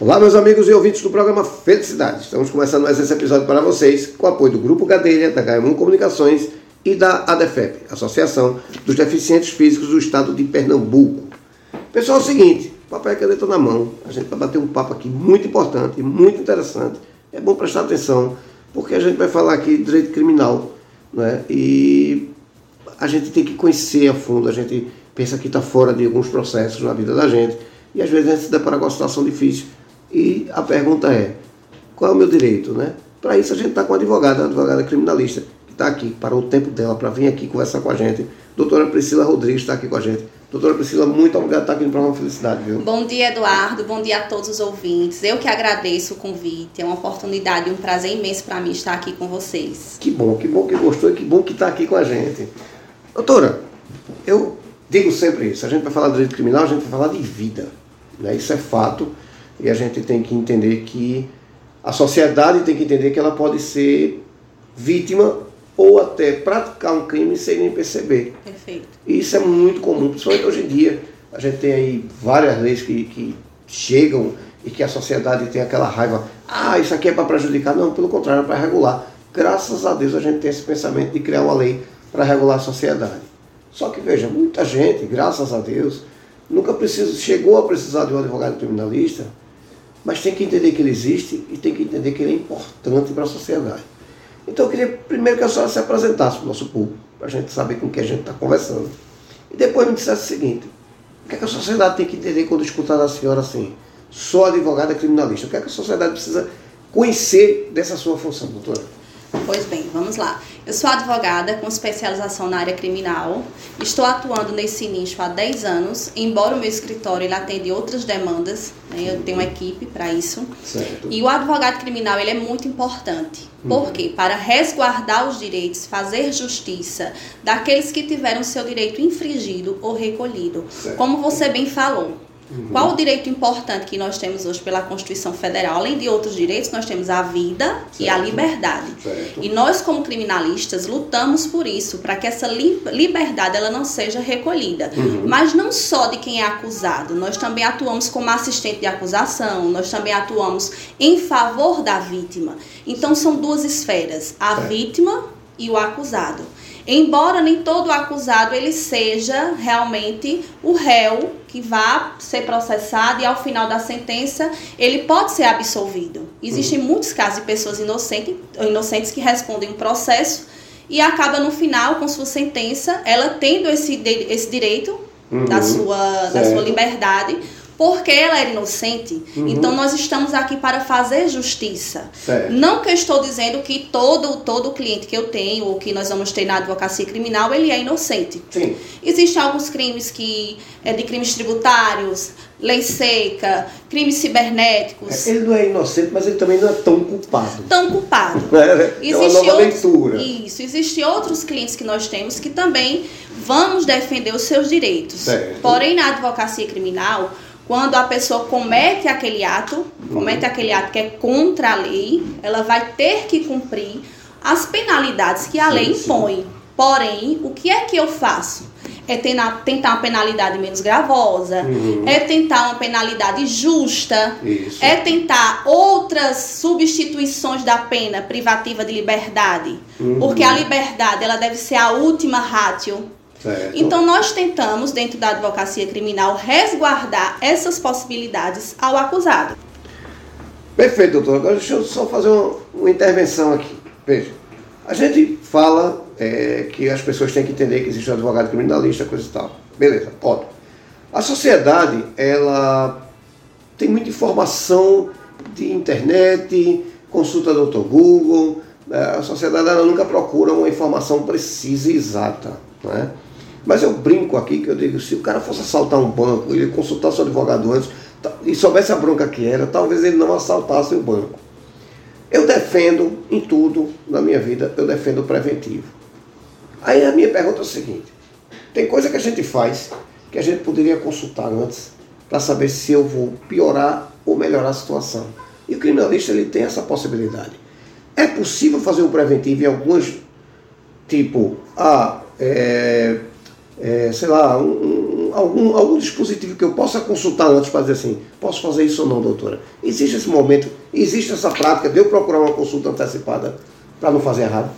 Olá, meus amigos e ouvintes do programa Felicidade. Estamos começando mais esse episódio para vocês com o apoio do Grupo Gadelha, da HM1 Comunicações e da ADEFEP, Associação dos Deficientes Físicos do Estado de Pernambuco. Pessoal, é o seguinte, papel e caneta na mão, a gente vai bater um papo aqui muito importante, muito interessante. É bom prestar atenção, porque a gente vai falar aqui de direito criminal, né? E a gente tem que conhecer a fundo, a gente pensa que está fora de alguns processos na vida da gente, e às vezes a gente se depara com uma situação difícil. E a pergunta é: qual é o meu direito? Né? Para isso a gente está com a advogada, a advogada criminalista, que está aqui, parou o tempo dela para vir aqui conversar com a gente. Doutora Priscila Rodrigues está aqui com a gente. Doutora Priscila, muito obrigado por estar aqui no programa Felicidade, viu? Bom dia, Eduardo. Bom dia a todos os ouvintes. Eu que agradeço o convite. É uma oportunidade e um prazer imenso para mim estar aqui com vocês. Que bom, que bom que gostou e que bom que está aqui com a gente. Doutora, eu digo sempre isso. A gente vai falar de direito criminal, a gente vai falar de vida. Né? Isso é fato. E a gente tem que entender que a sociedade tem que entender que ela pode ser vítima ou até praticar um crime sem nem perceber. Perfeito. E isso é muito comum, principalmente hoje em dia. A gente tem aí várias leis que, que chegam e que a sociedade tem aquela raiva. Ah, isso aqui é para prejudicar. Não, pelo contrário, é para regular. Graças a Deus a gente tem esse pensamento de criar uma lei para regular a sociedade. Só que veja, muita gente, graças a Deus, nunca precisou, chegou a precisar de um advogado criminalista, mas tem que entender que ele existe e tem que entender que ele é importante para a sociedade. Então eu queria primeiro que a senhora se apresentasse para o nosso público, para a gente saber com quem a gente está conversando. E depois me dissesse o seguinte, o que, é que a sociedade tem que entender quando escutar da senhora assim? Sou advogada criminalista. O que é que a sociedade precisa conhecer dessa sua função, doutora? Pois bem, vamos lá. Eu sou advogada com especialização na área criminal. Estou atuando nesse nicho há 10 anos, embora o meu escritório ele atende outras demandas, né? eu tenho uma equipe para isso. Certo. E o advogado criminal ele é muito importante. Por quê? Para resguardar os direitos, fazer justiça daqueles que tiveram seu direito infringido ou recolhido. Certo. Como você bem falou, qual o direito importante que nós temos hoje pela Constituição Federal? Além de outros direitos, nós temos a vida e a Certo. liberdade. Certo. E nós, como criminalistas, lutamos por isso, para que essa li- liberdade ela não seja recolhida. Mas não só de quem é acusado, nós também atuamos como assistente de acusação, nós também atuamos em favor da vítima. Então são duas esferas, a Certo. vítima e o acusado. Embora nem todo acusado ele seja realmente o réu que vá ser processado e ao final da sentença ele pode ser absolvido. Existem muitos casos de pessoas inocentes, inocentes que respondem um processo e acaba no final com sua sentença ela tendo esse, esse direito da, Uhum. sua, da sua liberdade porque ela era inocente. Uhum. Então nós estamos aqui para fazer justiça. Certo. Não que eu estou dizendo que todo todo cliente que eu tenho ou que nós vamos ter na advocacia criminal ele é inocente. Sim. Existem alguns crimes que é de crimes tributários, lei seca, crimes cibernéticos, Ele não é inocente, mas ele também não é tão culpado. tão culpado. É uma nova outros- leitura. Isso, existem outros clientes que nós temos que também vamos defender os seus direitos. Certo. Porém, na advocacia criminal, quando a pessoa comete aquele ato, comete aquele ato que é contra a lei, ela vai ter que cumprir as penalidades que a lei impõe. Porém, o que é que eu faço? É tentar uma penalidade menos gravosa, Uhum. é tentar uma penalidade justa, Isso. é tentar outras substituições da pena privativa de liberdade, Uhum. porque a liberdade ela deve ser a última ratio. Certo. Então nós tentamos dentro da advocacia criminal resguardar essas possibilidades ao acusado. Perfeito, doutor. Agora deixa eu só fazer uma, uma intervenção aqui. Veja, a gente fala é, que as pessoas têm que entender que existe um advogado criminalista, coisa e tal. Beleza, ótimo. A sociedade, ela tem muita informação de internet, consulta do Dr. Google. né? A sociedade ela nunca procura uma informação precisa e exata. Né? Mas eu brinco aqui que eu digo, se o cara fosse assaltar um banco, ele consultasse o advogado antes e soubesse a bronca que era, talvez ele não assaltasse o banco. Eu defendo em tudo na minha vida, eu defendo o preventivo. Aí a minha pergunta é o seguinte: tem coisa que a gente faz que a gente poderia consultar antes para saber se eu vou piorar ou melhorar a situação. E o criminalista ele tem essa possibilidade. É possível fazer um preventivo em algumas, tipo, ah, é, é, sei lá, um- um- algum, algum dispositivo que eu possa consultar antes para dizer assim, posso fazer isso ou não, doutora? Existe esse momento, existe essa prática de eu procurar uma consulta antecipada para não fazer errado?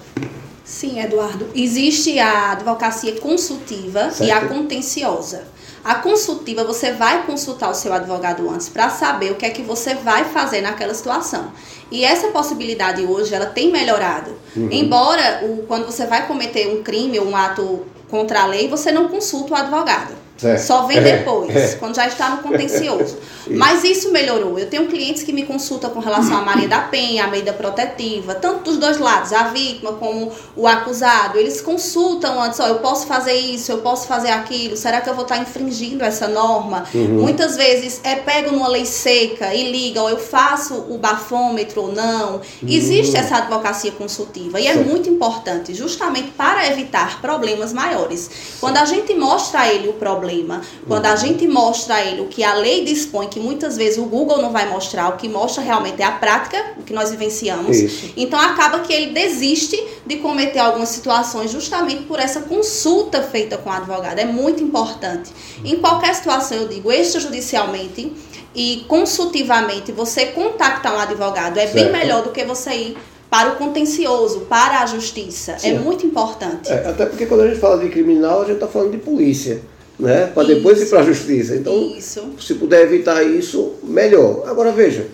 Sim, Eduardo. Existe a advocacia consultiva certo. e a contenciosa. A consultiva, você vai consultar o seu advogado antes para saber o que é que você vai fazer naquela situação. E essa possibilidade hoje, ela tem melhorado. Uhum. Embora, o, quando você vai cometer um crime ou um ato contra a lei, você não consulta o advogado. Certo. Só vem é, depois, é, é. quando já está no contencioso. Mas isso melhorou. Eu tenho clientes que me consultam com relação à Maria da Penha, a medida protetiva, tanto dos dois lados, a vítima como o acusado. Eles consultam antes, ó, eu posso fazer isso, eu posso fazer aquilo, será que eu vou estar infringindo essa norma? Uhum. Muitas vezes é pego numa lei seca e liga, ou eu faço o bafômetro ou não. Uhum. Existe essa advocacia consultiva e é muito importante, justamente para evitar problemas maiores. Quando a gente mostra a ele o problema, problema. Quando a gente mostra a ele o que a lei dispõe, que muitas vezes o Google não vai mostrar, o que mostra realmente é a prática, o que nós vivenciamos. Isso. Então acaba que ele desiste de cometer algumas situações justamente por essa consulta feita com o advogado. É muito importante. Em qualquer situação, eu digo, extrajudicialmente e consultivamente, você contactar um advogado é certo. bem melhor do que você ir para o contencioso, para a justiça. É Sim. É muito importante. É, até porque quando a gente fala de criminal, a gente está falando de polícia né? para depois ir para a justiça. Então, isso. se puder evitar isso, melhor. Agora veja,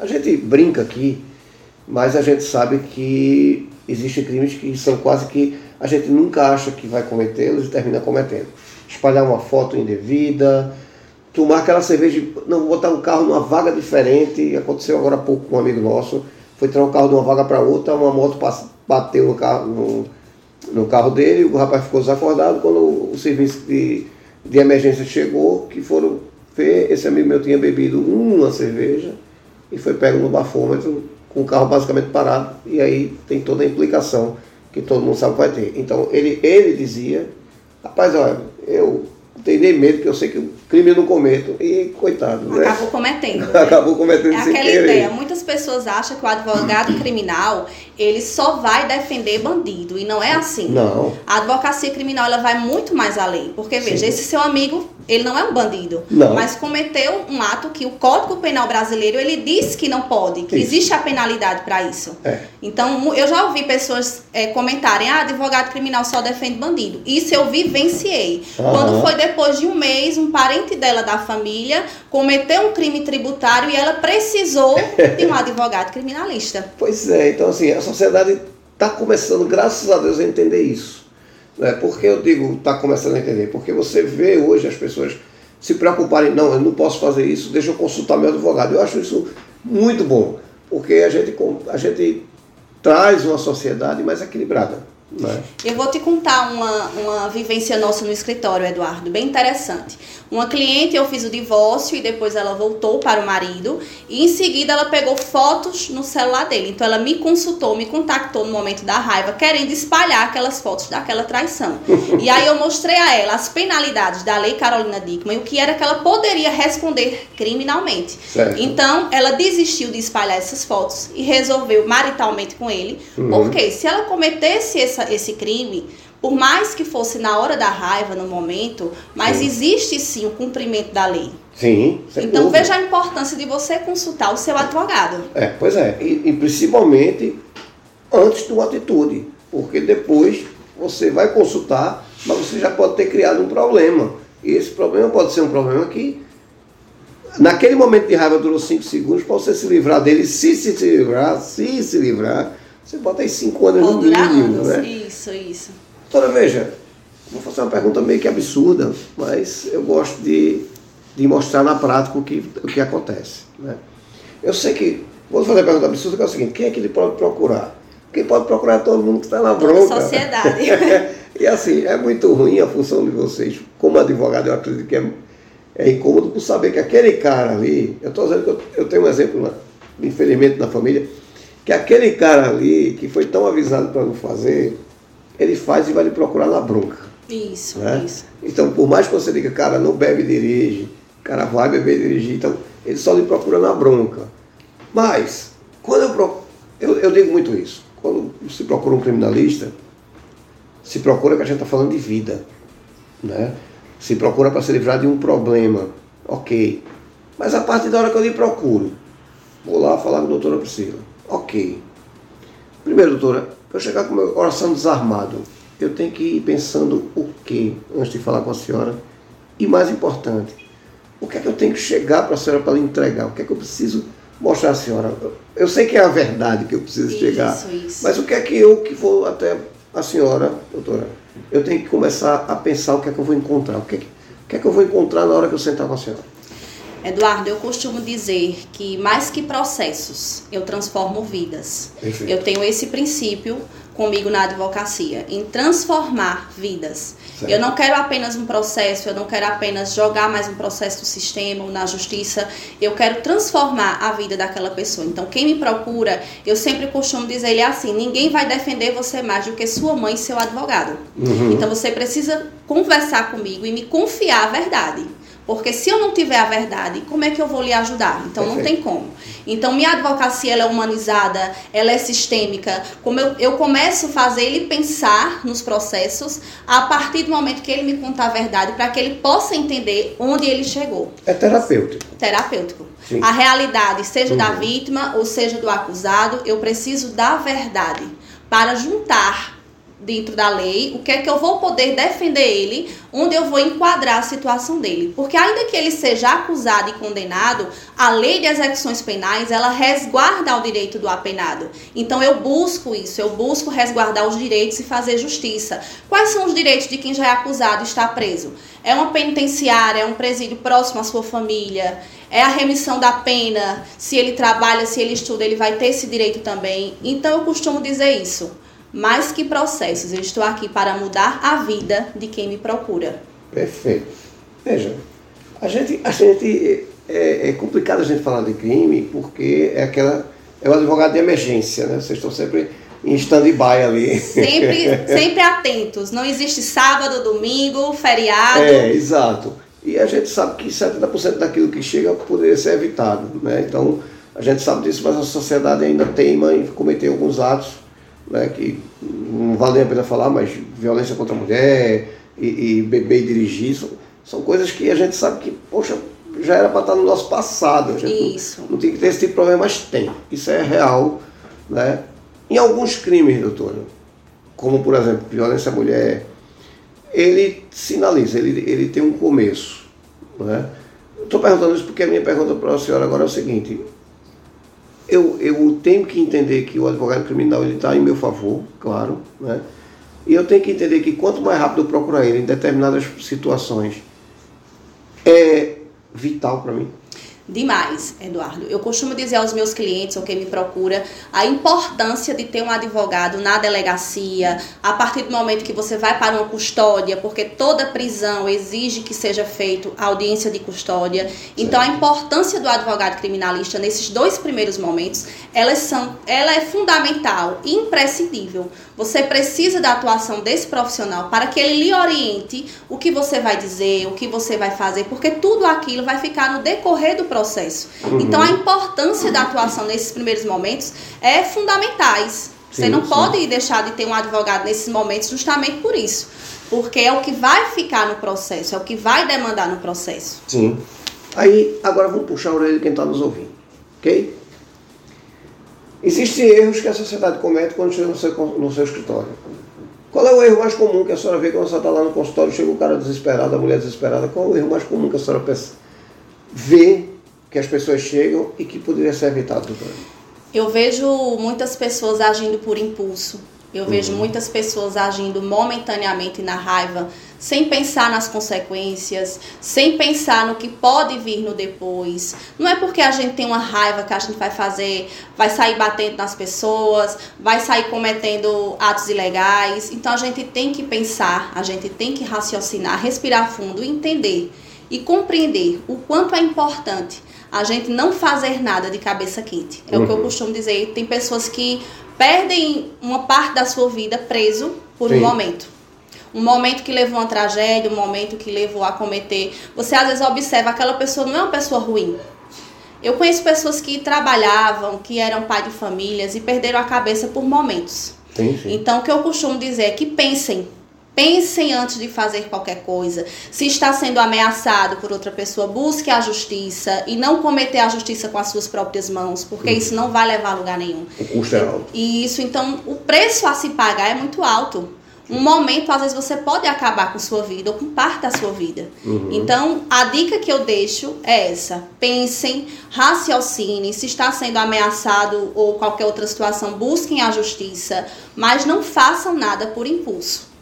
a gente brinca aqui, mas a gente sabe que existem crimes que são quase que a gente nunca acha que vai cometê-los e termina cometendo. Espalhar uma foto indevida, tomar aquela cerveja, não, botar um carro numa vaga diferente, aconteceu agora há pouco com um amigo nosso, foi tirar um carro de uma vaga para outra, uma moto bateu no carro, no, no carro dele, o rapaz ficou desacordado, quando o serviço de de emergência chegou, que foram ver, esse amigo meu tinha bebido uma cerveja e foi pego no bafômetro com o carro basicamente parado, e aí tem toda a implicação que todo mundo sabe que vai ter. Então ele, ele dizia, rapaz, olha, eu tenho nem medo, porque eu sei que crime eu não cometo. E coitado, né? Acabou cometendo. Acabou cometendo É aquela querer. ideia. Muitas pessoas acham que o advogado criminal ele só vai defender bandido. E não é assim. Não. A advocacia criminal ela vai muito mais além. Porque, veja, Sim. esse seu amigo ele não é um bandido, não. mas cometeu um ato que o Código Penal brasileiro ele diz que não pode, que isso. existe a penalidade para isso. É. Então eu já ouvi pessoas é, comentarem, ah, advogado criminal só defende bandido. Isso eu vivenciei. Quando foi depois de um mês, um parente dela da família cometeu um crime tributário e ela precisou de um advogado criminalista. Pois é, então assim a sociedade está começando, graças a Deus, a entender isso. Né? Por que eu digo está começando a entender? Porque você vê hoje as pessoas se preocuparem, não, eu não posso fazer isso, deixa eu consultar meu advogado. Eu acho isso muito bom, porque a gente, a gente traz uma sociedade mais equilibrada. Né? Eu vou te contar uma, uma vivência nossa no escritório, Eduardo, bem interessante. Uma cliente, eu fiz o divórcio e depois ela voltou para o marido e em seguida ela pegou fotos no celular dele. Então ela me consultou, me contactou no momento da raiva, querendo espalhar aquelas fotos daquela traição. e aí eu mostrei a ela as penalidades da lei Carolina Dickman e o que era que ela poderia responder criminalmente. Certo. Então ela desistiu de espalhar essas fotos e resolveu maritalmente com ele, uhum. porque se ela cometesse essa, esse crime, por mais que fosse na hora da raiva, no momento, mas sim. existe sim o cumprimento da lei. Sim. Então dúvida. veja a importância de você consultar o seu advogado. É, pois é. E, e principalmente antes de uma atitude. Porque depois você vai consultar, mas você já pode ter criado um problema. E esse problema pode ser um problema que naquele momento de raiva durou 5 segundos, para você se livrar dele, se, se livrar, se se livrar, você bota aí 5 anos no mínimo, anos. né? Isso, isso. Doutora, veja, vou fazer uma pergunta meio que absurda, mas eu gosto de, de mostrar na prática o que, o que acontece. Né? Eu sei que, vou fazer uma pergunta absurda, que é o seguinte, quem é que ele pode procurar? Quem pode procurar é todo mundo que está na bronca. Toda a sociedade. e assim, é muito ruim a função de vocês. Como advogado, eu acredito que é, é incômodo por saber que aquele cara ali, eu estou dizendo que eu, eu, tenho um exemplo, né, infelizmente, na família, que aquele cara ali, que foi tão avisado para não fazer, ele faz e vai lhe procurar na bronca. Isso, né? isso. Então, por mais que você diga, cara, não bebe e dirige, cara vai beber e dirigir, então ele só lhe procura na bronca. Mas, quando eu, eu, eu digo muito isso, quando se procura um criminalista, se procura que a gente está falando de vida. Né? se procura para se livrar de um problema, ok. Mas a partir da hora que eu lhe procuro, vou lá falar com a doutora Priscila, ok. Primeiro, doutora, para eu chegar com o meu coração desarmado, eu tenho que ir pensando o que antes de falar com a senhora? E mais importante, o que é que eu tenho que chegar para a senhora para lhe entregar? O que é que eu preciso mostrar à senhora? Eu sei que é a verdade que eu preciso Isso, chegar, isso. mas o que é que eu que vou até a senhora, doutora, eu tenho que começar a pensar o que é que eu vou encontrar, o que é que, o que, é que eu vou encontrar na hora que eu sentar com a senhora? Eduardo, eu costumo dizer que mais que processos, eu transformo vidas. Perfeito. Eu tenho esse princípio comigo na advocacia, em transformar vidas. Certo. Eu não quero apenas um processo, eu não quero apenas jogar mais um processo no sistema ou na justiça, eu quero transformar a vida daquela pessoa. Então, quem me procura, eu sempre costumo dizer ele assim: ninguém vai defender você mais do que sua mãe e seu advogado. Uhum. Então, você precisa conversar comigo e me confiar a verdade. Porque se eu não tiver a verdade, como é que eu vou lhe ajudar? Então não Perfeito. tem como. Então minha advocacia ela é humanizada, ela é sistêmica. Como eu, eu começo a fazer ele pensar nos processos a partir do momento que ele me contar a verdade, para que ele possa entender onde ele chegou. É terapêutico. Terapêutico. Sim. A realidade, seja da Uhum. vítima ou seja do acusado, eu preciso da verdade para juntar dentro da lei o que é que eu vou poder defender ele, onde eu vou enquadrar a situação dele. Porque ainda que ele seja acusado e condenado, a lei de execuções penais, ela resguarda o direito do apenado. Então eu busco isso, eu busco resguardar os direitos e fazer justiça. Quais são os direitos de quem já é acusado e está preso? É uma penitenciária, é um presídio próximo à sua família, é a remissão da pena, se ele trabalha, se ele estuda, ele vai ter esse direito também. Então eu costumo dizer isso. Mais que processos, eu estou aqui para mudar a vida de quem me procura. Perfeito. Veja, a gente, a gente é, é complicado a gente falar de crime porque é aquela é o advogado de emergência, né? Vocês estão sempre em stand-by ali. Sempre, sempre atentos. Não existe sábado, domingo, feriado. É, exato. E a gente sabe que 70% daquilo que chega poderia ser evitado, né? Então, a gente sabe disso, mas a sociedade ainda teima em cometer alguns atos, né? Que não vale a pena falar, mas violência contra a mulher e, e beber e dirigir, são, são coisas que a gente sabe que, poxa, já era para estar no nosso passado. Gente não- Isso. não tem que ter esse tipo de problema, mas tem. Isso é real, né? Em alguns crimes, doutora, como por exemplo, violência à mulher, ele sinaliza, ele, ele tem um começo, né? Estou perguntando isso porque a minha pergunta para a senhora agora é o seguinte. Eu, eu tenho que entender que o advogado criminal ele está em meu favor, claro, né? E eu tenho que entender que quanto mais rápido eu procurar ele em determinadas situações, é vital para mim. Demais, Eduardo. Eu costumo dizer aos meus clientes ou quem me procura a importância de ter um advogado na delegacia, a partir do momento que você vai para uma custódia, porque toda prisão exige que seja feito audiência de custódia. Então a importância do advogado criminalista nesses dois primeiros momentos, elas são, ela é fundamental e imprescindível. Você precisa da atuação desse profissional para que ele lhe oriente o que você vai dizer, o que você vai fazer, porque tudo aquilo vai ficar no decorrer do processo. Uhum. Então a importância da atuação nesses primeiros momentos é fundamentais. Você Sim, não sim. pode deixar de ter um advogado nesses momentos justamente por isso. Porque é o que vai ficar no processo, é o que vai demandar no processo. Sim. Aí, agora vamos puxar a orelha de quem está nos ouvindo. Ok? Existem erros que a sociedade comete quando chega no seu, no seu escritório. Qual é o erro mais comum que a senhora vê quando você está lá no consultório, chega o cara desesperado, a mulher desesperada? Qual é o erro mais comum que a senhora pensa- vê que as pessoas chegam e que poderia ser evitado, doutora? Eu vejo muitas pessoas agindo por impulso. Eu vejo muitas pessoas agindo momentaneamente na raiva, sem pensar nas consequências, sem pensar no que pode vir no depois. Não é porque a gente tem uma raiva que a gente vai fazer, vai sair batendo nas pessoas, vai sair cometendo atos ilegais. Então a gente tem que pensar, a gente tem que raciocinar, respirar fundo, entender e compreender o quanto é importante a gente não fazer nada de cabeça quente. É o que eu Uhum. costumo dizer. Tem pessoas que perdem uma parte da sua vida preso por Sim. um momento. Um momento que levou a uma tragédia, um momento que levou a cometer. Você às vezes observa aquela pessoa não é uma pessoa ruim. Eu conheço pessoas que trabalhavam, que eram pai de famílias e perderam a cabeça por momentos. Sim, sim. Então, o que eu costumo dizer é que pensem Pensem antes de fazer qualquer coisa. Se está sendo ameaçado por outra pessoa, busque a justiça e não cometer a justiça com as suas próprias mãos, porque uhum. isso não vai levar a lugar nenhum. O custo é alto. E isso, então, o preço a se pagar é muito alto. Um momento, às vezes, você pode acabar com sua vida ou com parte da sua vida. Uhum. Então, a dica que eu deixo é essa. Pensem, raciocinem, se está sendo ameaçado ou qualquer outra situação, busquem a justiça, mas não façam nada por impulso.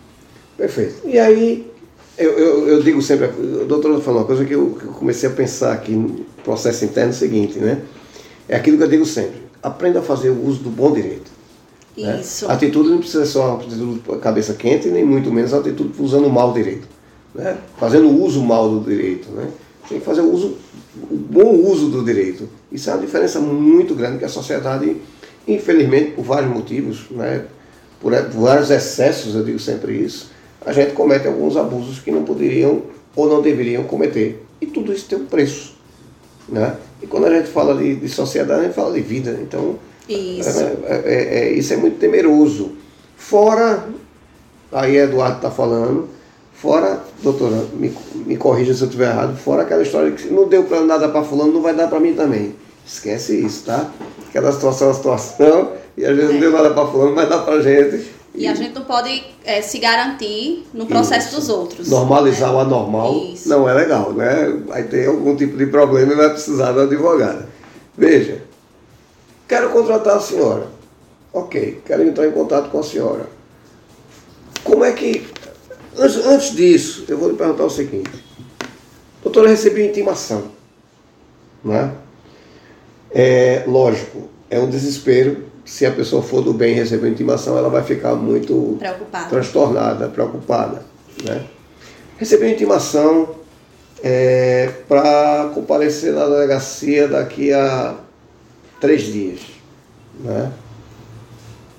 Perfeito. E aí, eu, eu, eu digo sempre, o doutor falou uma coisa que eu, que eu, comecei a pensar aqui no processo interno é o seguinte, né? É aquilo que eu digo sempre, aprenda a fazer o uso do bom direito. Né? Isso. Né? A atitude não precisa ser uma atitude cabeça quente, nem muito menos a atitude usando mal direito. Né? Fazendo o uso mal do direito. Né? Tem que fazer o, uso, o bom uso do direito. Isso é uma diferença muito grande que a sociedade, infelizmente, por vários motivos, né? por, por vários excessos, eu digo sempre isso, a gente comete alguns abusos que não poderiam ou não deveriam cometer. E tudo isso tem um preço. Né? E quando a gente fala de, de sociedade, a gente fala de vida. Então, isso. É, é, é, é isso é muito temeroso. Fora, aí Eduardo está falando, fora, doutora, me, me corrija se eu estiver errado, fora aquela história que não deu para nada para fulano, não vai dar para mim também. Esquece isso, tá? Aquela situação é uma situação, e às vezes é. não deu nada para fulano, mas dá para gente. E, e a gente não pode é, se garantir no processo isso. dos outros. Normalizar né? o anormal isso. não é legal, né? Vai ter algum tipo de problema e vai precisar do advogado. Veja, quero contratar a senhora. Ok, quero entrar em contato com a senhora. Como é que. Antes, antes disso, eu vou lhe perguntar o seguinte. Doutora, recebi intimação. Né? É lógico, é um desespero se a pessoa for do bem receber intimação, ela vai ficar muito preocupada. transtornada, preocupada. Né? Recebeu intimação é, para comparecer na delegacia daqui a três dias. Né?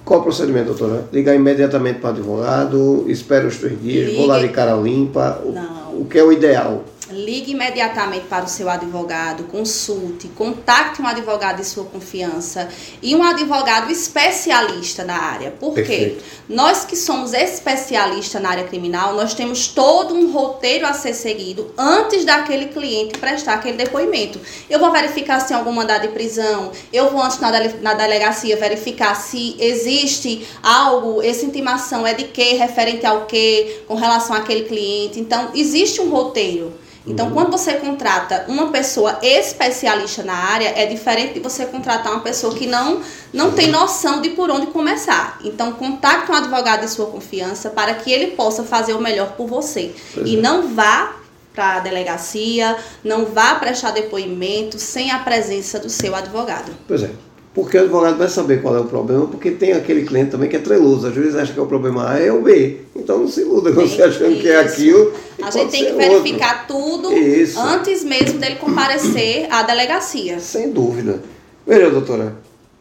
Qual o procedimento, doutora? Ligar imediatamente para o advogado, espera os três dias, vou lá de cara limpa. Não. O que é o ideal? Ligue imediatamente para o seu advogado, consulte, contacte um advogado de sua confiança e um advogado especialista na área. Por quê? Nós que somos especialistas na área criminal, nós temos todo um roteiro a ser seguido antes daquele cliente prestar aquele depoimento. Eu vou verificar se tem algum mandado de prisão, eu vou antes na, dele, na delegacia verificar se existe algo, essa intimação é de quê, referente ao quê, com relação àquele cliente. Então, existe um roteiro. Então, uhum. quando você contrata uma pessoa especialista na área, é diferente de você contratar uma pessoa que não, não tem noção de por onde começar. Então, contacte um advogado de sua confiança para que ele possa fazer o melhor por você. Pois e é. não vá para a delegacia, não vá prestar depoimento sem a presença do seu advogado. Pois é. Porque o advogado vai saber qual é o problema, porque tem aquele cliente também que é treloso. Às vezes acha que é o problema A é o B. Então não se iluda com você achando isso. que é aquilo. A gente tem que verificar outro. tudo isso. antes mesmo dele comparecer à delegacia. Sem dúvida. Veja, doutora,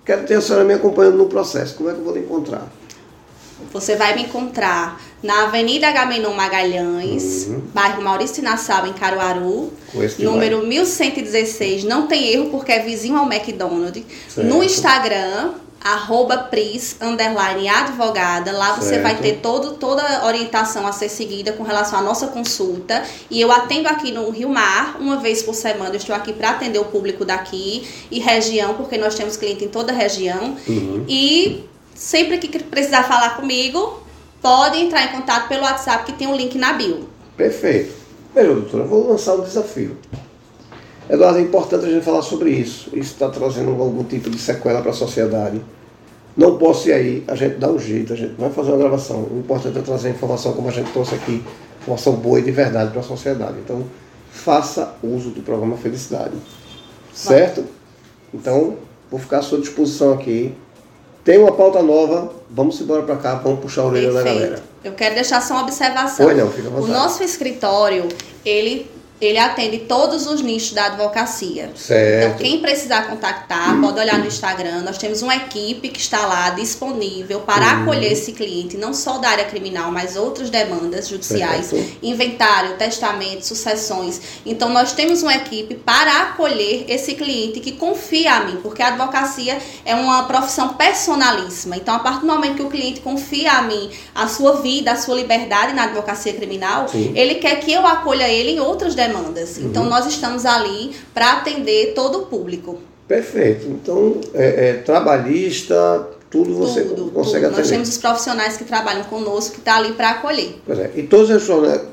quero ter a senhora me acompanhando no processo. Como é que eu vou lhe encontrar? Você vai me encontrar na Avenida Agamenon Magalhães, uhum. bairro Maurício Nassau, em Caruaru. Número vai. 1116. Não tem erro porque é vizinho ao McDonald's. Certo. No Instagram, arroba Pris, underline advogada. Lá você certo. vai ter todo, toda a orientação a ser seguida com relação à nossa consulta. E eu atendo aqui no Rio Mar, uma vez por semana. Eu estou aqui para atender o público daqui e região, porque nós temos cliente em toda a região. Uhum. E sempre que precisar falar comigo, pode entrar em contato pelo WhatsApp que tem um link na bio. Perfeito. Veja, doutora, vou lançar um desafio. Eduardo, é importante a gente falar sobre isso. Isso está trazendo algum tipo de sequela para a sociedade. Não posso ir aí, a gente dá um jeito, a gente vai fazer uma gravação. O importante é trazer informação como a gente trouxe aqui, informação boa e de verdade para a sociedade. Então, faça uso do programa Felicidade. Certo? Então, vou ficar à sua disposição aqui tem uma pauta nova, vamos embora para cá, vamos puxar a orelha Perfeito. da galera. Eu quero deixar só uma observação. Oi, não, fica à O nosso escritório, ele ele atende todos os nichos da advocacia. Certo. Então, quem precisar contactar, pode olhar no Instagram. Nós temos uma equipe que está lá disponível para Uhum. acolher esse cliente, não só da área criminal, mas outras demandas judiciais, Certo. inventário, testamento, sucessões. Então, nós temos uma equipe para acolher esse cliente que confia a mim, porque a advocacia é uma profissão personalíssima. Então, a partir do momento que o cliente confia a mim a sua vida, a sua liberdade na advocacia criminal, Sim. ele quer que eu acolha ele em outras demandas. Uhum. Então, nós estamos ali para atender todo o público. Perfeito. Então, é, é, trabalhista, tudo você tudo, consegue tudo. Nós atender. temos os profissionais que trabalham conosco, que estão ali para acolher. Pois é. E todos os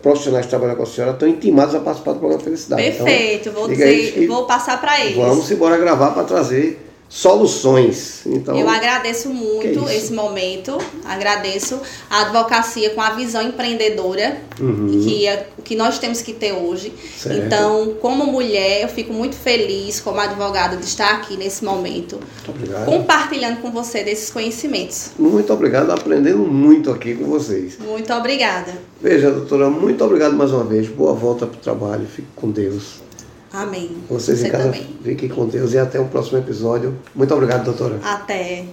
profissionais- que trabalham com a senhora estão intimados a participar do programa Felicidade. Perfeito, vou Então, diga a eles dizer, vou passar para eles. Vamos embora gravar para trazer soluções. Então, Eu agradeço muito isso. esse momento, agradeço a advocacia com a visão empreendedora Uhum. que é o que nós temos que ter hoje. Certo. Então, como mulher, eu fico muito feliz como advogada de estar aqui nesse momento, compartilhando com você desses conhecimentos. Muito obrigado, aprendendo muito aqui com vocês. Muito obrigada. Veja, doutora, muito obrigado mais uma vez. Boa volta para o trabalho. Fique com Deus. Amém. Vocês você em casa também. fiquem com Deus e até o próximo episódio. Muito obrigado, doutora. Até.